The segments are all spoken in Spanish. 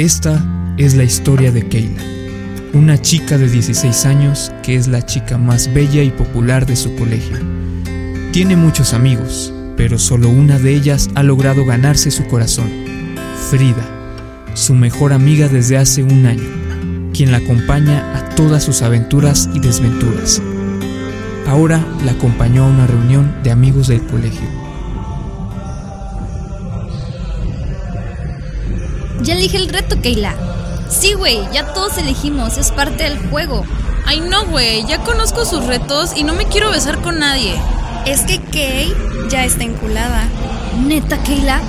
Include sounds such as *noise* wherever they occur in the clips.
Esta es la historia de Keila, una chica de 16 años que es la chica más bella y popular de su colegio. Tiene muchos amigos, pero solo una de ellas ha logrado ganarse su corazón, Frida, su mejor amiga desde hace un año, quien la acompaña a todas sus aventuras y desventuras. Ahora la acompañó a una reunión de amigos del colegio. Ya elige el reto, Keila. Sí, güey, ya todos elegimos, es parte del juego. Ay, no, güey, ya conozco sus retos y no me quiero besar con nadie. Es que Kay ya está enculada. Neta, Keila,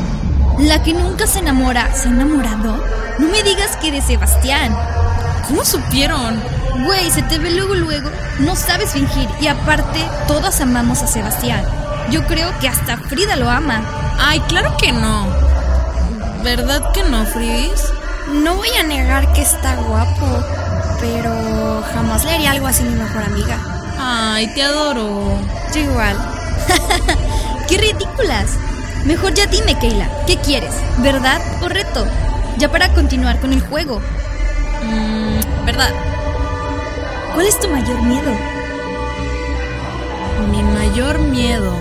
la que nunca se enamora, ¿se ha enamorado? No me digas que de Sebastián. ¿Cómo supieron? Güey, se te ve luego, luego. No sabes fingir. Y aparte, todas amamos a Sebastián. Yo creo que hasta Frida lo ama. Ay, claro que no. ¿Verdad que no, Fris? No voy a negar que está guapo, pero jamás le haría algo así a mi mejor amiga. Ay, te adoro. Yo igual. *laughs* ¡Qué ridículas! Mejor ya dime, Keila, ¿qué quieres? ¿Verdad o reto? Ya para continuar con el juego. Mm, ¿Verdad? ¿Cuál es tu mayor miedo? Mi mayor miedo.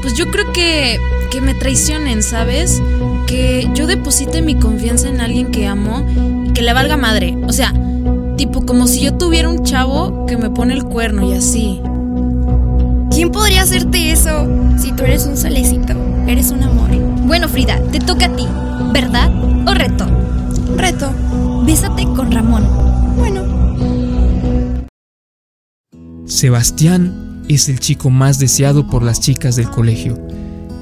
Pues yo creo que que me traicionen, ¿sabes? Que yo deposite mi confianza en alguien que amo y que le valga madre. O sea, tipo como si yo tuviera un chavo que me pone el cuerno y así. ¿Quién podría hacerte eso? Si tú eres un solecito, eres un amor. Bueno, Frida, te toca a ti. ¿Verdad o reto? Reto. Bésate con Ramón. Bueno. Sebastián es el chico más deseado por las chicas del colegio.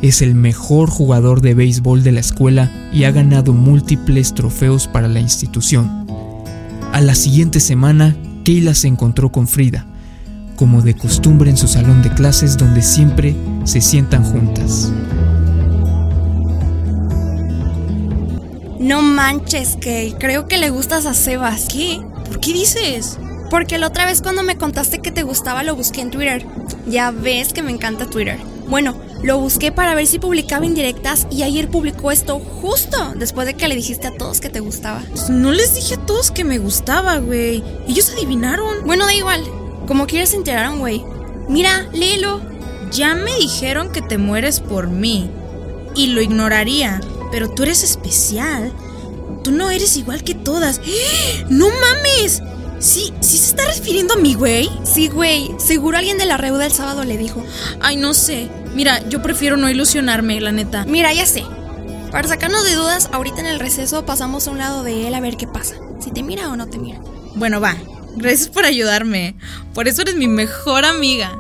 Es el mejor jugador de béisbol de la escuela y ha ganado múltiples trofeos para la institución. A la siguiente semana, Keila se encontró con Frida, como de costumbre en su salón de clases donde siempre se sientan juntas. No manches, Kay. Creo que le gustas a Sebas. ¿Qué? ¿Por qué dices? Porque la otra vez cuando me contaste que te gustaba lo busqué en Twitter. Ya ves que me encanta Twitter. Bueno, lo busqué para ver si publicaba indirectas y ayer publicó esto justo después de que le dijiste a todos que te gustaba. Pues no les dije a todos que me gustaba, güey. Ellos adivinaron. Bueno, da igual. Como quieras se enteraron, güey. Mira, léelo. Ya me dijeron que te mueres por mí. Y lo ignoraría. Pero tú eres especial. Tú no eres igual que todas. *gasps* ¡No mames! Sí, sí se está refiriendo a mí, güey. Sí, güey. Seguro alguien de la reuda el sábado le dijo. Ay, no sé. Mira, yo prefiero no ilusionarme, la neta. Mira, ya sé. Para sacarnos de dudas, ahorita en el receso pasamos a un lado de él a ver qué pasa. Si te mira o no te mira. Bueno, va. Gracias por ayudarme. Por eso eres mi mejor amiga.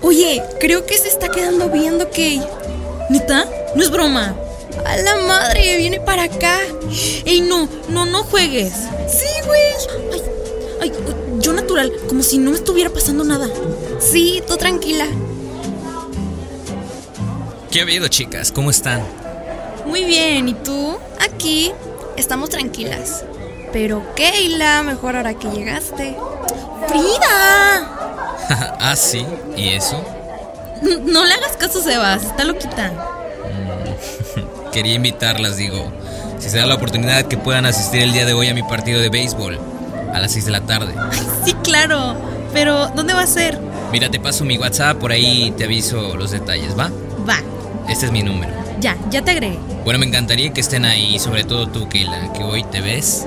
Oye, creo que se está quedando viendo Kay. ¿Neta? No es broma. A la madre, viene para acá. Ey, no, no, no juegues. Sí, güey. Ay, ay, yo natural, como si no me estuviera pasando nada. Sí, tú tranquila. ¿Qué ha habido, chicas? ¿Cómo están? Muy bien, ¿y tú? Aquí estamos tranquilas. Pero Keila, mejor ahora que llegaste. ¡Frida! *laughs* ah, sí, ¿y eso? No le hagas caso, Sebas, está loquita. Mm, *laughs* quería invitarlas, digo. Si se da la oportunidad que puedan asistir el día de hoy a mi partido de béisbol, a las 6 de la tarde. Ay, sí, claro. Pero, ¿dónde va a ser? Mira, te paso mi WhatsApp, por ahí te aviso los detalles, ¿va? Va. Este es mi número. Ya, ya te agregué. Bueno, me encantaría que estén ahí, sobre todo tú, Keila, que hoy te ves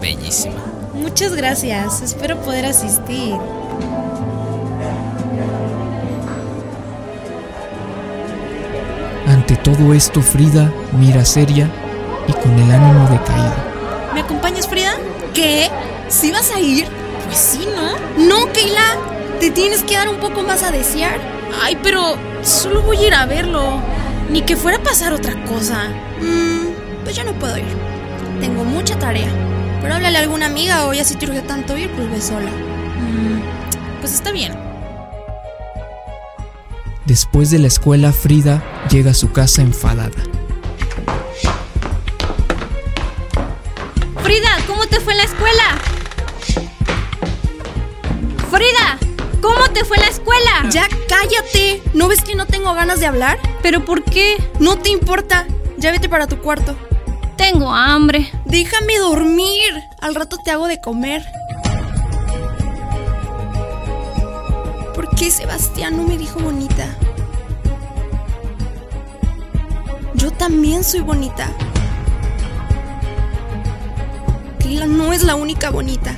bellísima. Muchas gracias, espero poder asistir. Todo esto, Frida mira seria y con el ánimo decaído. ¿Me acompañas, Frida? ¿Qué? ¿Sí vas a ir? Pues sí, ¿no? No, Keila. Te tienes que dar un poco más a desear. Ay, pero solo voy a ir a verlo. Ni que fuera a pasar otra cosa. Mmm, pues yo no puedo ir. Tengo mucha tarea. Pero háblale a alguna amiga o ya si te urge tanto ir, pues ve sola. Mm, pues está bien. Después de la escuela, Frida llega a su casa enfadada. Frida, ¿cómo te fue en la escuela? Frida, ¿Cómo te fue la escuela? Ya cállate. ¿No ves que no tengo ganas de hablar? ¿Pero por qué? No te importa. Ya vete para tu cuarto. Tengo hambre. Déjame dormir. Al rato te hago de comer. ¿Por qué Sebastián no me dijo bonita? Yo también soy bonita. Keila no es la única bonita.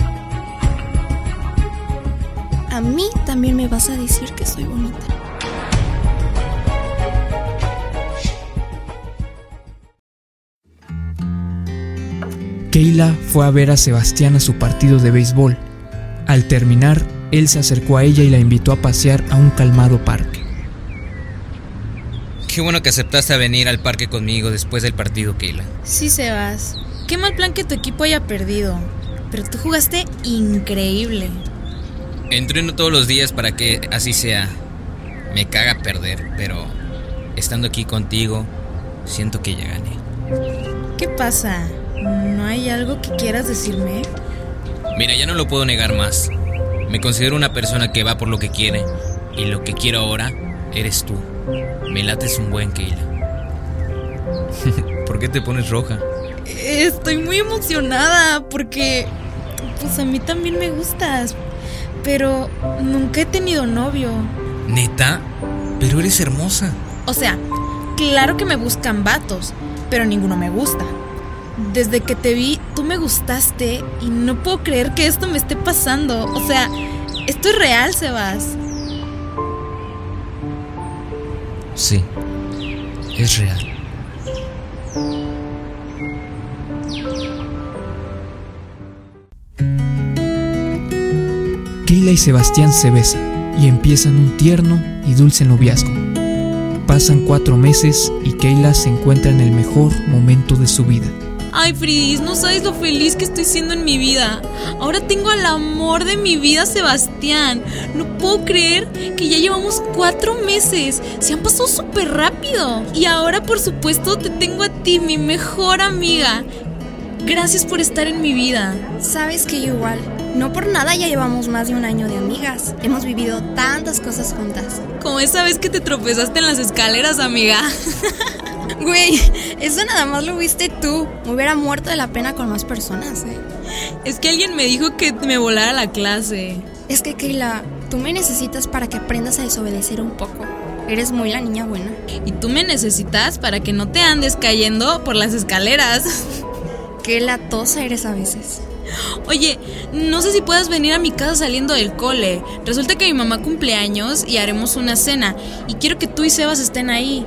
A mí también me vas a decir que soy bonita. Keila fue a ver a Sebastián a su partido de béisbol. Al terminar, él se acercó a ella y la invitó a pasear a un calmado parque. Qué bueno que aceptaste a venir al parque conmigo después del partido, Keila. Sí, Sebas. Qué mal plan que tu equipo haya perdido. Pero tú jugaste increíble. Entreno todos los días para que así sea. Me caga perder, pero estando aquí contigo, siento que ya gané. ¿Qué pasa? ¿No hay algo que quieras decirme? Mira, ya no lo puedo negar más. Me considero una persona que va por lo que quiere. Y lo que quiero ahora eres tú. Me lates un buen Keila. *laughs* ¿Por qué te pones roja? Estoy muy emocionada porque pues a mí también me gustas, pero nunca he tenido novio. ¿Neta? Pero eres hermosa. O sea, claro que me buscan vatos, pero ninguno me gusta. Desde que te vi, tú me gustaste y no puedo creer que esto me esté pasando. O sea, esto es real, Sebas. Sí, es real. Keila y Sebastián se besan y empiezan un tierno y dulce noviazgo. Pasan cuatro meses y Keila se encuentra en el mejor momento de su vida. Ay, Fridis, no sabes lo feliz que estoy siendo en mi vida. Ahora tengo al amor de mi vida, Sebastián. No puedo creer que ya llevamos cuatro meses. Se han pasado súper rápido. Y ahora, por supuesto, te tengo a ti, mi mejor amiga. Gracias por estar en mi vida. Sabes que yo igual. No por nada ya llevamos más de un año de amigas. Hemos vivido tantas cosas juntas. Como esa vez que te tropezaste en las escaleras, amiga. *laughs* Güey, eso nada más lo viste tú. Me hubiera muerto de la pena con más personas, ¿eh? Es que alguien me dijo que me volara la clase. Es que, Keila, tú me necesitas para que aprendas a desobedecer un poco. Eres muy la niña buena. Y tú me necesitas para que no te andes cayendo por las escaleras. *laughs* Qué latosa eres a veces. Oye, no sé si puedas venir a mi casa saliendo del cole. Resulta que mi mamá cumple años y haremos una cena. Y quiero que tú y Sebas estén ahí.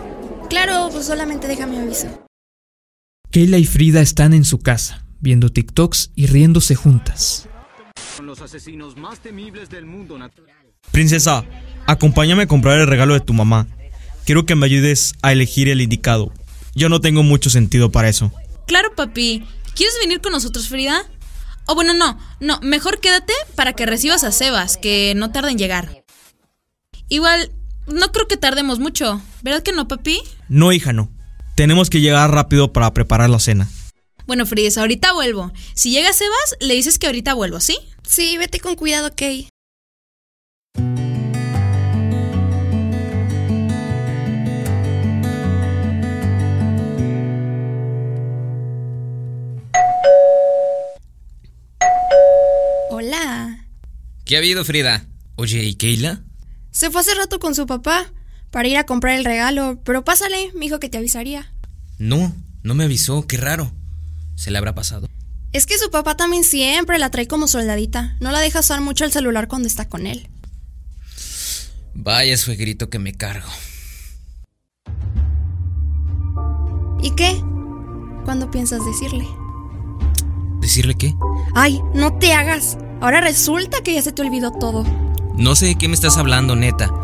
Claro, pues solamente déjame aviso. Keila y Frida están en su casa, viendo TikToks y riéndose juntas. los asesinos más temibles del mundo natural. Princesa, acompáñame a comprar el regalo de tu mamá. Quiero que me ayudes a elegir el indicado. Yo no tengo mucho sentido para eso. Claro, papi. ¿Quieres venir con nosotros, Frida? O bueno, no, no, mejor quédate para que recibas a Sebas, que no tarda en llegar. Igual, no creo que tardemos mucho, ¿verdad que no, papi? No, hija, no. Tenemos que llegar rápido para preparar la cena. Bueno, Fridis, ahorita vuelvo. Si llega Sebas, le dices que ahorita vuelvo, ¿sí? Sí, vete con cuidado, Kay. Hola. ¿Qué ha habido, Frida? Oye, ¿y Keila? Se fue hace rato con su papá para ir a comprar el regalo, pero pásale, me dijo que te avisaría. No, no me avisó, qué raro. ¿Se le habrá pasado? Es que su papá también siempre la trae como soldadita. No la deja usar mucho el celular cuando está con él. Vaya suegrito que me cargo. ¿Y qué? ¿Cuándo piensas decirle? ¿Decirle qué? Ay, no te hagas. Ahora resulta que ya se te olvidó todo. No sé de qué me estás hablando, neta.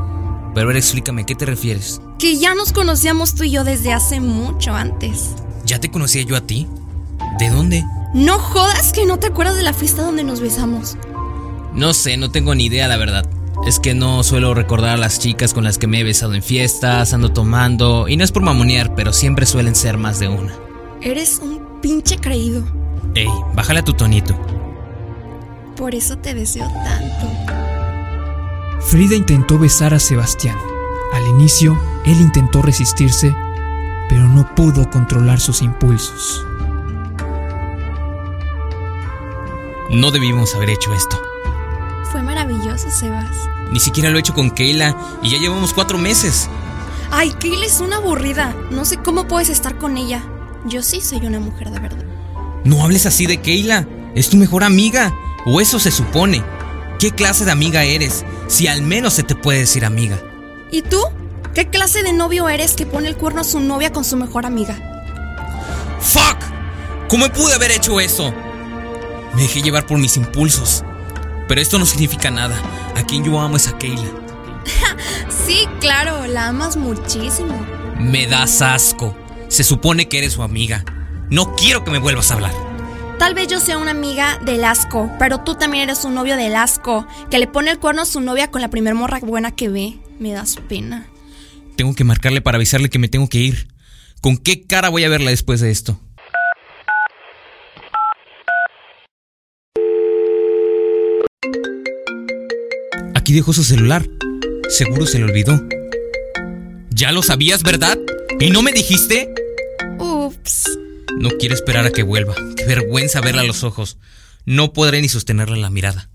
Pero a ver, explícame, ¿qué te refieres? Que ya nos conocíamos tú y yo desde hace mucho antes. ¿Ya te conocía yo a ti? ¿De dónde? No jodas que no te acuerdas de la fiesta donde nos besamos. No sé, no tengo ni idea, la verdad. Es que no suelo recordar a las chicas con las que me he besado en fiestas, ando tomando, y no es por mamonear, pero siempre suelen ser más de una. Eres un pinche creído. Ey, bájale a tu tonito. Por eso te deseo tanto. Frida intentó besar a Sebastián. Al inicio, él intentó resistirse, pero no pudo controlar sus impulsos. No debimos haber hecho esto. Fue maravilloso, Sebas. Ni siquiera lo he hecho con Keila y ya llevamos cuatro meses. Ay, Keila es una aburrida. No sé cómo puedes estar con ella. Yo sí soy una mujer de verdad. No hables así de Keila. Es tu mejor amiga. O eso se supone. ¿Qué clase de amiga eres? Si al menos se te puede decir amiga. ¿Y tú? ¿Qué clase de novio eres que pone el cuerno a su novia con su mejor amiga? ¡Fuck! ¿Cómo pude haber hecho eso? Me dejé llevar por mis impulsos. Pero esto no significa nada. A quien yo amo es a Keila. *laughs* sí, claro, la amas muchísimo. Me das asco. Se supone que eres su amiga. No quiero que me vuelvas a hablar. Tal vez yo sea una amiga del asco, pero tú también eres un novio del asco, que le pone el cuerno a su novia con la primer morra buena que ve. Me das pena. Tengo que marcarle para avisarle que me tengo que ir. ¿Con qué cara voy a verla después de esto? Aquí dejó su celular. Seguro se le olvidó. Ya lo sabías, ¿verdad? ¿Y no me dijiste? No quiero esperar a que vuelva. Qué vergüenza verla a los ojos. No podré ni sostenerla en la mirada.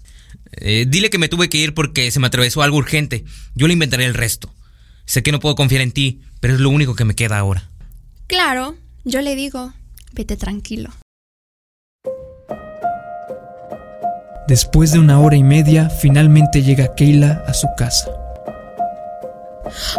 Eh, dile que me tuve que ir porque se me atravesó algo urgente. Yo le inventaré el resto. Sé que no puedo confiar en ti, pero es lo único que me queda ahora. Claro, yo le digo, vete tranquilo. Después de una hora y media, finalmente llega Keila a su casa.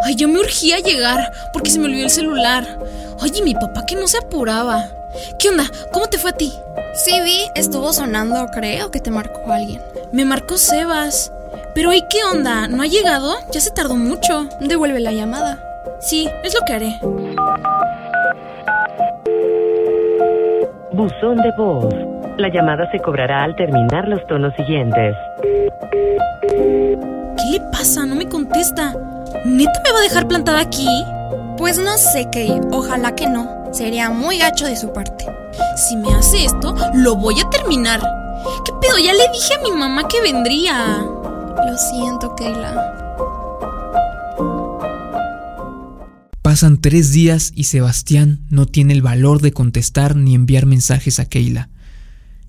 Ay, yo me urgía llegar porque se me olvidó el celular. Oye, mi papá que no se apuraba. ¿Qué onda? ¿Cómo te fue a ti? Sí, vi, estuvo sonando, creo que te marcó alguien. Me marcó Sebas. Pero ¿y qué onda? ¿No ha llegado? Ya se tardó mucho. Devuelve la llamada. Sí, es lo que haré. Buzón de voz. La llamada se cobrará al terminar los tonos siguientes. ¿Qué le pasa? No me contesta. ¿Neta me va a dejar plantada aquí? Pues no sé, Kay. Ojalá que no. Sería muy gacho de su parte. Si me hace esto, lo voy a terminar. ¿Qué pedo? Ya le dije a mi mamá que vendría. Lo siento, Keila. Pasan tres días y Sebastián no tiene el valor de contestar ni enviar mensajes a Keila.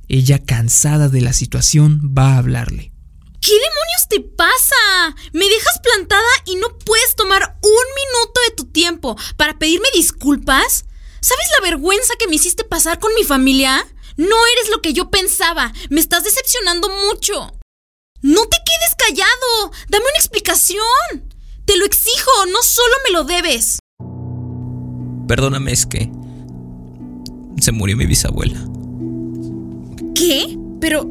Ella, cansada de la situación, va a hablarle. ¿Qué demonios te pasa? Me dejas plantada y no puedes tomar un minuto de tu tiempo para pedirme disculpas. ¿Sabes la vergüenza que me hiciste pasar con mi familia? No eres lo que yo pensaba. Me estás decepcionando mucho. No te quedes callado. Dame una explicación. Te lo exijo, no solo me lo debes. Perdóname, es que se murió mi bisabuela. ¿Qué? Pero,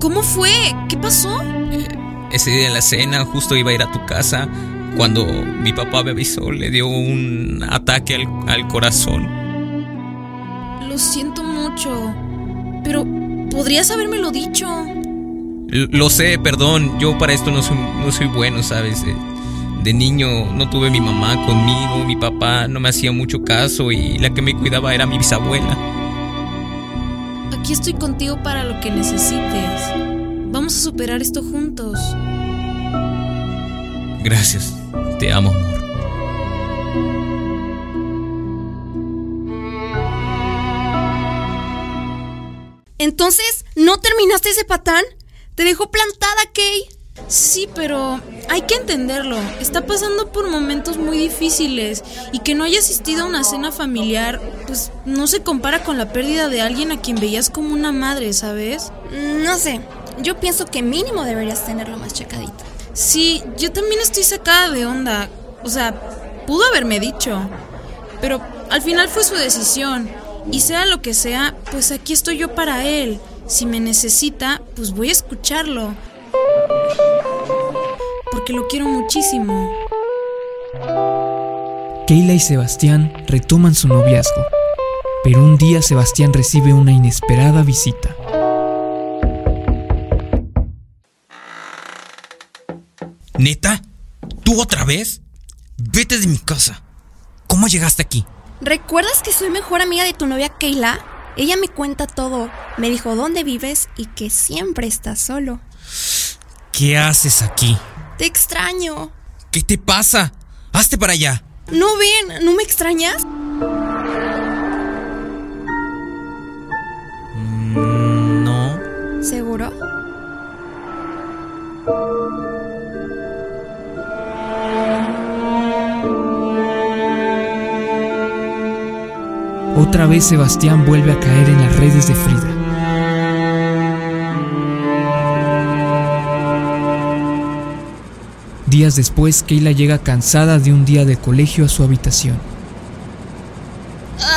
¿cómo fue? ¿Qué pasó? Eh, ese día en la cena, justo iba a ir a tu casa. Cuando mi papá me avisó, le dio un ataque al, al corazón. Lo siento mucho. Pero, podrías habérmelo dicho. Lo sé, perdón. Yo para esto no soy, no soy bueno, ¿sabes? De, de niño no tuve mi mamá conmigo, mi papá no me hacía mucho caso y la que me cuidaba era mi bisabuela. Aquí estoy contigo para lo que necesites. Vamos a superar esto juntos. Gracias. Te amo, amor. Entonces, ¿no terminaste ese patán? ¿Te dejó plantada, Kay? Sí, pero hay que entenderlo. Está pasando por momentos muy difíciles y que no haya asistido a una cena familiar, pues no se compara con la pérdida de alguien a quien veías como una madre, ¿sabes? No sé. Yo pienso que mínimo deberías tenerlo más checadito. Sí, yo también estoy sacada de onda. O sea, pudo haberme dicho. Pero al final fue su decisión. Y sea lo que sea, pues aquí estoy yo para él. Si me necesita, pues voy a escucharlo. Porque lo quiero muchísimo. Keila y Sebastián retoman su noviazgo. Pero un día Sebastián recibe una inesperada visita. ¿Neta? ¿Tú otra vez? Vete de mi casa. ¿Cómo llegaste aquí? ¿Recuerdas que soy mejor amiga de tu novia Keila? Ella me cuenta todo. Me dijo dónde vives y que siempre estás solo. ¿Qué haces aquí? Te extraño. ¿Qué te pasa? Hazte para allá. ¿No ven? ¿No me extrañas? Mm, no. ¿Seguro? Otra vez Sebastián vuelve a caer en las redes de Frida. Días después, Keila llega cansada de un día de colegio a su habitación.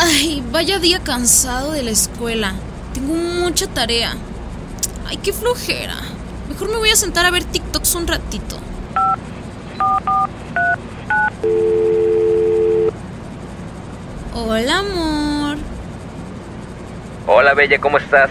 Ay, vaya día cansado de la escuela. Tengo mucha tarea. Ay, qué flojera. Mejor me voy a sentar a ver TikToks un ratito. Hola, amor. Hola, Bella, ¿cómo estás?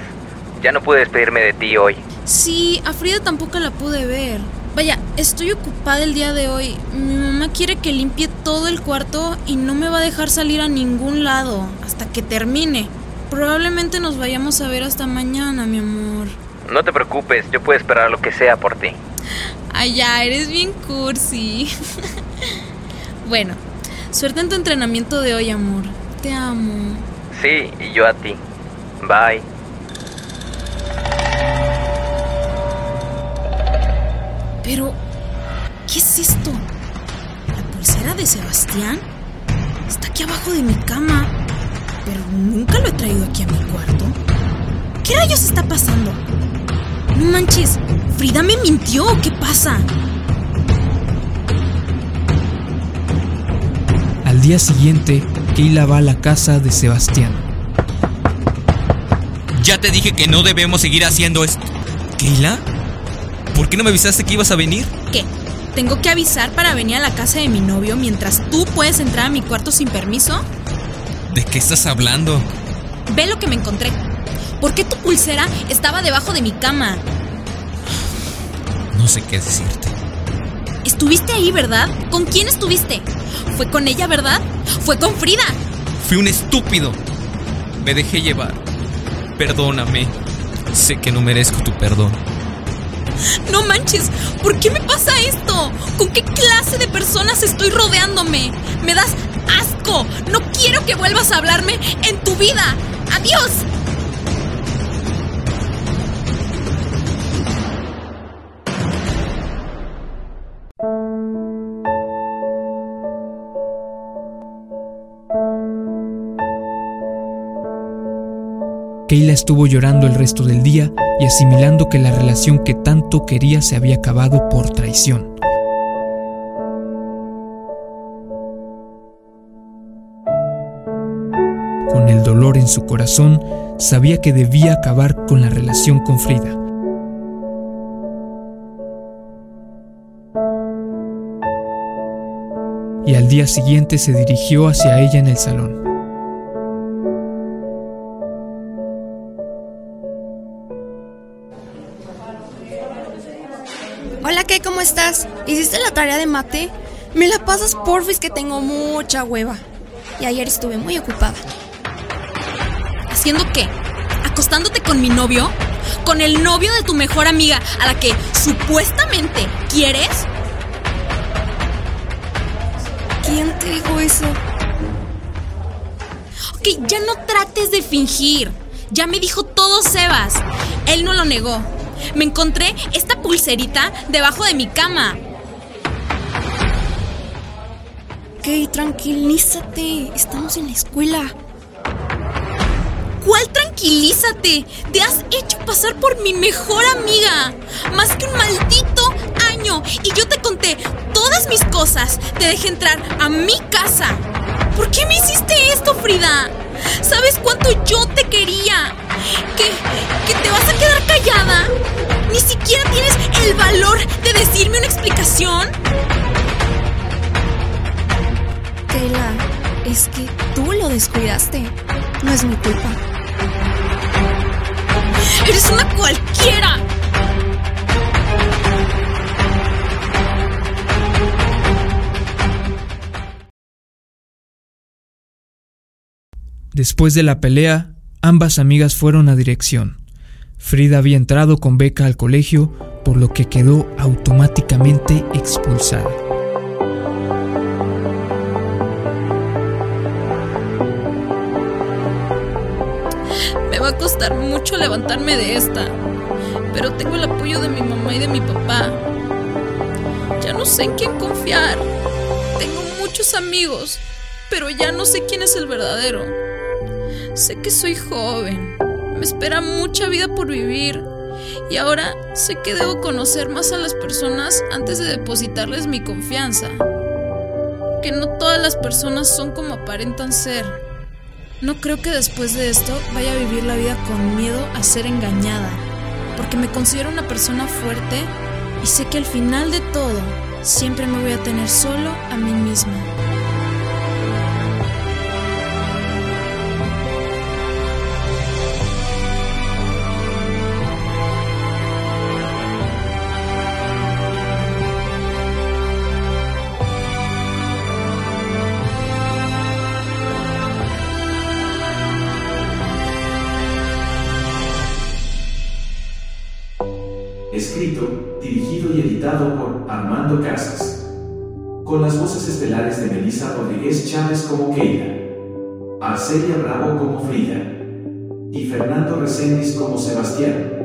Ya no pude despedirme de ti hoy. Sí, a Frida tampoco la pude ver. Vaya, estoy ocupada el día de hoy. Mi mamá quiere que limpie todo el cuarto y no me va a dejar salir a ningún lado hasta que termine. Probablemente nos vayamos a ver hasta mañana, mi amor. No te preocupes, yo puedo esperar lo que sea por ti. Ay, ya, eres bien cursi. *laughs* bueno, suerte en tu entrenamiento de hoy, amor. Te amo. Sí, y yo a ti. Bye. Pero, ¿qué es esto? ¿La pulsera de Sebastián? Está aquí abajo de mi cama. Pero nunca lo he traído aquí a mi cuarto. ¿Qué rayos está pasando? No manches, ¿Frida me mintió qué pasa? Al día siguiente, Keila va a la casa de Sebastián. Ya te dije que no debemos seguir haciendo esto. ¿Keila? ¿Por qué no me avisaste que ibas a venir? ¿Qué? ¿Tengo que avisar para venir a la casa de mi novio mientras tú puedes entrar a mi cuarto sin permiso? ¿De qué estás hablando? Ve lo que me encontré. ¿Por qué tu pulsera estaba debajo de mi cama? No sé qué decirte. Estuviste ahí, ¿verdad? ¿Con quién estuviste? Fue con ella, ¿verdad? Fue con Frida. Fui un estúpido. Me dejé llevar. Perdóname. Sé que no merezco tu perdón. No manches, ¿por qué me pasa esto? ¿Con qué clase de personas estoy rodeándome? Me das asco. No quiero que vuelvas a hablarme en tu vida. Adiós. Keila estuvo llorando el resto del día y asimilando que la relación que tanto quería se había acabado por traición. Con el dolor en su corazón, sabía que debía acabar con la relación con Frida. Y al día siguiente se dirigió hacia ella en el salón. Hola, ¿qué? ¿Cómo estás? ¿Hiciste la tarea de mate? Me la pasas porfis que tengo mucha hueva. Y ayer estuve muy ocupada. ¿Haciendo qué? ¿Acostándote con mi novio? ¿Con el novio de tu mejor amiga a la que supuestamente quieres? ¿Quién te dijo eso? Ok, ya no trates de fingir. Ya me dijo todo Sebas. Él no lo negó. Me encontré esta pulserita debajo de mi cama. Ok, tranquilízate. Estamos en la escuela. ¿Cuál tranquilízate? Te has hecho pasar por mi mejor amiga. Más que un maldito año. Y yo te conté todas mis cosas. Te dejé entrar a mi casa. ¿Por qué me hiciste esto, Frida? ¿Sabes cuánto yo te quería? ¿Que, que te vas a quedar callada? ¿Ni siquiera tienes el valor de decirme una explicación? Keila, es que tú lo descuidaste. No es mi culpa. ¡Eres una cualquiera! Después de la pelea, ambas amigas fueron a dirección. Frida había entrado con beca al colegio, por lo que quedó automáticamente expulsada. Me va a costar mucho levantarme de esta, pero tengo el apoyo de mi mamá y de mi papá. Ya no sé en quién confiar. Tengo muchos amigos, pero ya no sé quién es el verdadero. Sé que soy joven, me espera mucha vida por vivir y ahora sé que debo conocer más a las personas antes de depositarles mi confianza. Que no todas las personas son como aparentan ser. No creo que después de esto vaya a vivir la vida con miedo a ser engañada, porque me considero una persona fuerte y sé que al final de todo siempre me voy a tener solo a mí misma. Escrito, dirigido y editado por Armando Casas. Con las voces estelares de Melissa Rodríguez Chávez como Keila, Arcelia Bravo como Frida y Fernando Reséndiz como Sebastián.